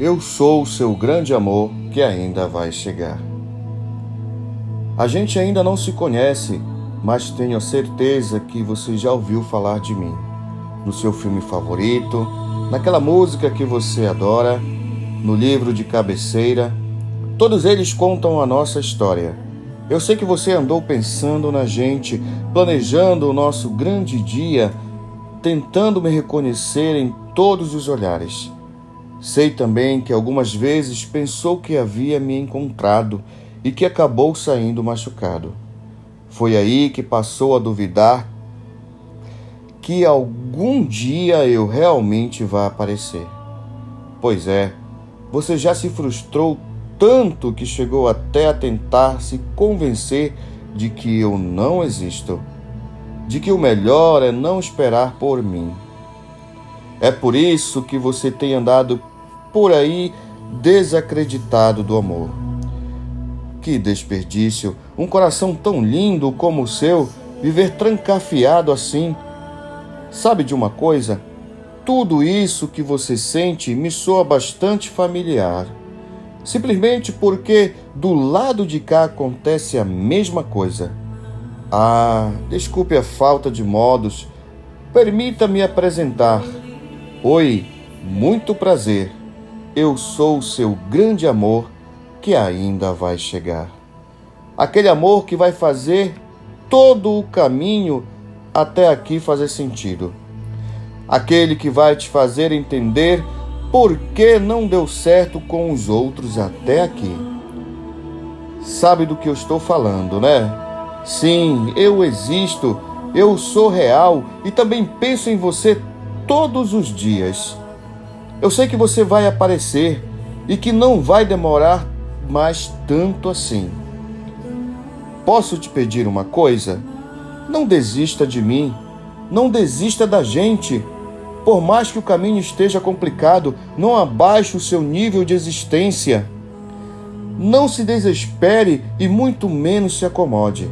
Eu sou o seu grande amor que ainda vai chegar. A gente ainda não se conhece, mas tenho certeza que você já ouviu falar de mim. No seu filme favorito, naquela música que você adora, no livro de cabeceira. Todos eles contam a nossa história. Eu sei que você andou pensando na gente, planejando o nosso grande dia, tentando me reconhecer em todos os olhares. Sei também que algumas vezes pensou que havia me encontrado e que acabou saindo machucado. Foi aí que passou a duvidar que algum dia eu realmente vá aparecer. Pois é, você já se frustrou tanto que chegou até a tentar se convencer de que eu não existo, de que o melhor é não esperar por mim. É por isso que você tem andado por aí desacreditado do amor. Que desperdício! Um coração tão lindo como o seu viver trancafiado assim. Sabe de uma coisa? Tudo isso que você sente me soa bastante familiar. Simplesmente porque do lado de cá acontece a mesma coisa. Ah, desculpe a falta de modos. Permita-me apresentar. Oi, muito prazer. Eu sou o seu grande amor que ainda vai chegar. Aquele amor que vai fazer todo o caminho até aqui fazer sentido. Aquele que vai te fazer entender por que não deu certo com os outros até aqui. Sabe do que eu estou falando, né? Sim, eu existo, eu sou real e também penso em você todos os dias. Eu sei que você vai aparecer e que não vai demorar mais tanto assim. Posso te pedir uma coisa? Não desista de mim, não desista da gente. Por mais que o caminho esteja complicado, não abaixe o seu nível de existência. Não se desespere e muito menos se acomode.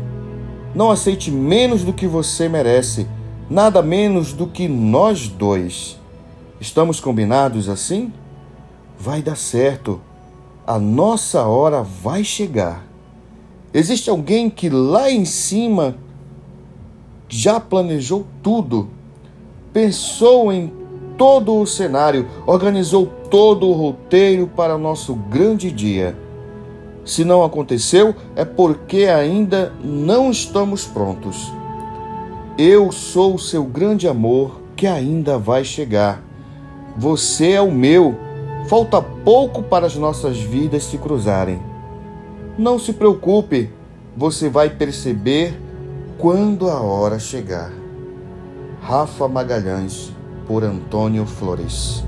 Não aceite menos do que você merece nada menos do que nós dois. Estamos combinados assim? Vai dar certo. A nossa hora vai chegar. Existe alguém que lá em cima já planejou tudo, pensou em todo o cenário, organizou todo o roteiro para nosso grande dia. Se não aconteceu, é porque ainda não estamos prontos. Eu sou o seu grande amor que ainda vai chegar. Você é o meu. Falta pouco para as nossas vidas se cruzarem. Não se preocupe, você vai perceber quando a hora chegar. Rafa Magalhães, por Antônio Flores.